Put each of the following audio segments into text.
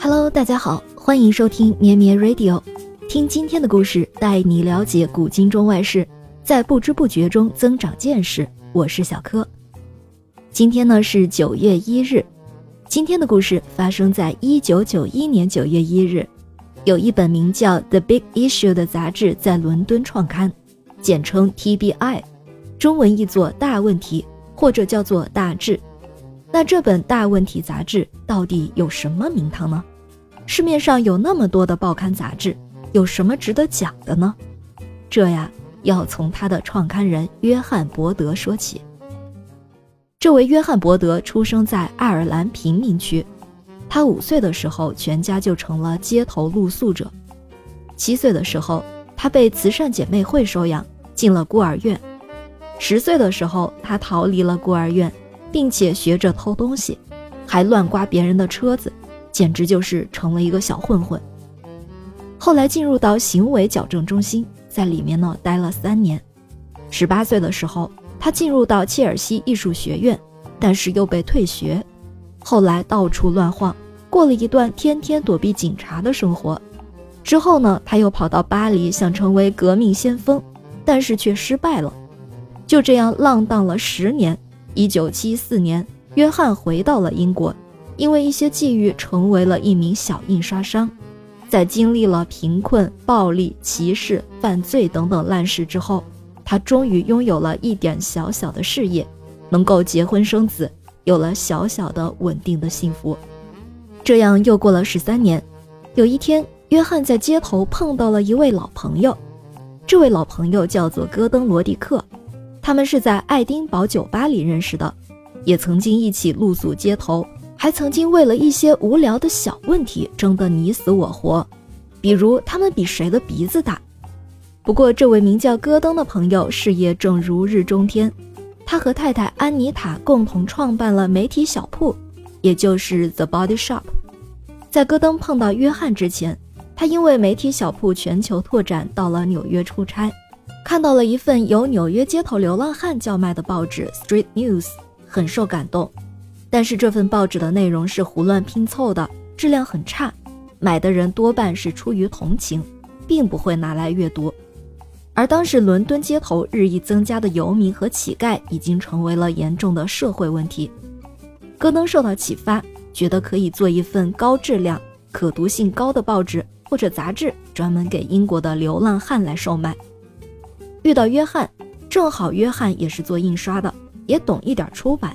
Hello，大家好，欢迎收听绵绵 Radio，听今天的故事，带你了解古今中外事，在不知不觉中增长见识。我是小柯。今天呢是九月一日，今天的故事发生在一九九一年九月一日，有一本名叫《The Big Issue》的杂志在伦敦创刊，简称 TBI，中文译作“大问题”或者叫做“大志”。那这本大问题杂志到底有什么名堂呢？市面上有那么多的报刊杂志，有什么值得讲的呢？这呀，要从他的创刊人约翰·伯德说起。这位约翰·伯德出生在爱尔兰贫民区，他五岁的时候，全家就成了街头露宿者。七岁的时候，他被慈善姐妹会收养，进了孤儿院。十岁的时候，他逃离了孤儿院。并且学着偷东西，还乱刮别人的车子，简直就是成了一个小混混。后来进入到行为矫正中心，在里面呢待了三年。十八岁的时候，他进入到切尔西艺术学院，但是又被退学。后来到处乱晃，过了一段天天躲避警察的生活。之后呢，他又跑到巴黎，想成为革命先锋，但是却失败了。就这样浪荡了十年。一九七四年，约翰回到了英国，因为一些际遇，成为了一名小印刷商。在经历了贫困、暴力、歧视、犯罪等等烂事之后，他终于拥有了一点小小的事业，能够结婚生子，有了小小的稳定的幸福。这样又过了十三年，有一天，约翰在街头碰到了一位老朋友，这位老朋友叫做戈登·罗迪克。他们是在爱丁堡酒吧里认识的，也曾经一起露宿街头，还曾经为了一些无聊的小问题争得你死我活，比如他们比谁的鼻子大。不过，这位名叫戈登的朋友事业正如日中天，他和太太安妮塔共同创办了媒体小铺，也就是 The Body Shop。在戈登碰到约翰之前，他因为媒体小铺全球拓展到了纽约出差。看到了一份由纽约街头流浪汉叫卖的报纸《Street News》，很受感动。但是这份报纸的内容是胡乱拼凑的，质量很差，买的人多半是出于同情，并不会拿来阅读。而当时伦敦街头日益增加的游民和乞丐，已经成为了严重的社会问题。戈登受到启发，觉得可以做一份高质量、可读性高的报纸或者杂志，专门给英国的流浪汉来售卖。遇到约翰，正好约翰也是做印刷的，也懂一点出版，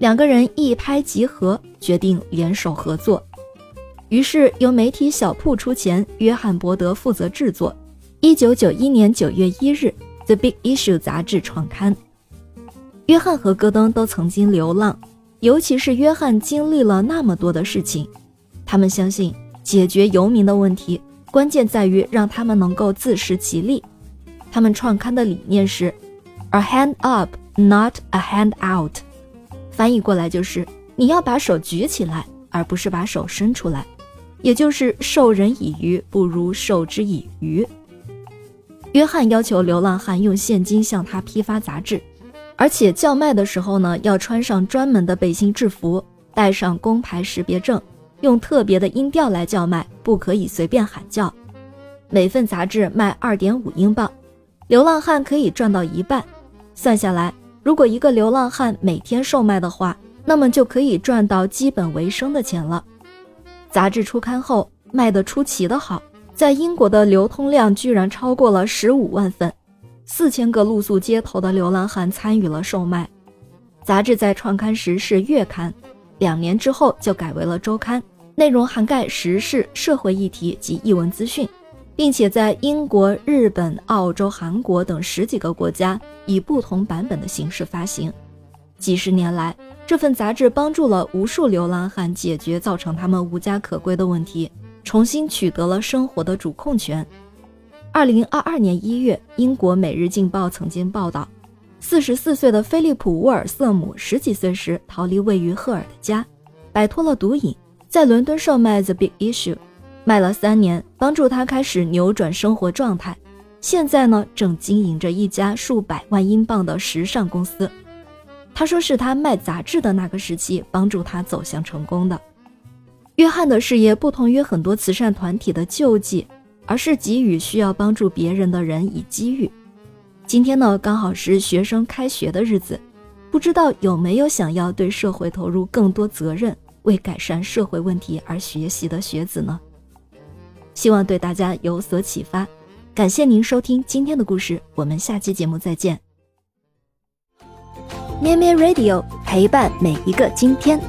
两个人一拍即合，决定联手合作。于是由媒体小铺出钱，约翰伯德负责制作。一九九一年九月一日，《The Big Issue》杂志创刊。约翰和戈登都曾经流浪，尤其是约翰经历了那么多的事情，他们相信解决游民的问题，关键在于让他们能够自食其力。他们创刊的理念是，a hand up, not a hand out。翻译过来就是你要把手举起来，而不是把手伸出来，也就是授人以鱼不如授之以渔。约翰要求流浪汉用现金向他批发杂志，而且叫卖的时候呢，要穿上专门的背心制服，带上工牌识别证，用特别的音调来叫卖，不可以随便喊叫。每份杂志卖二点五英镑。流浪汉可以赚到一半，算下来，如果一个流浪汉每天售卖的话，那么就可以赚到基本维生的钱了。杂志出刊后卖得出奇的好，在英国的流通量居然超过了十五万份，四千个露宿街头的流浪汉参与了售卖。杂志在创刊时是月刊，两年之后就改为了周刊，内容涵盖时事、社会议题及译文资讯。并且在英国、日本、澳洲、韩国等十几个国家以不同版本的形式发行。几十年来，这份杂志帮助了无数流浪汉解决造成他们无家可归的问题，重新取得了生活的主控权。二零二二年一月，英国《每日镜报》曾经报道，四十四岁的菲利普·沃尔瑟姆十几岁时逃离位于赫尔的家，摆脱了毒瘾，在伦敦售卖《The Big Issue》。卖了三年，帮助他开始扭转生活状态。现在呢，正经营着一家数百万英镑的时尚公司。他说，是他卖杂志的那个时期帮助他走向成功的。约翰的事业不同于很多慈善团体的救济，而是给予需要帮助别人的人以机遇。今天呢，刚好是学生开学的日子，不知道有没有想要对社会投入更多责任、为改善社会问题而学习的学子呢？希望对大家有所启发。感谢您收听今天的故事，我们下期节目再见。咩咩 Radio 陪伴每一个今天。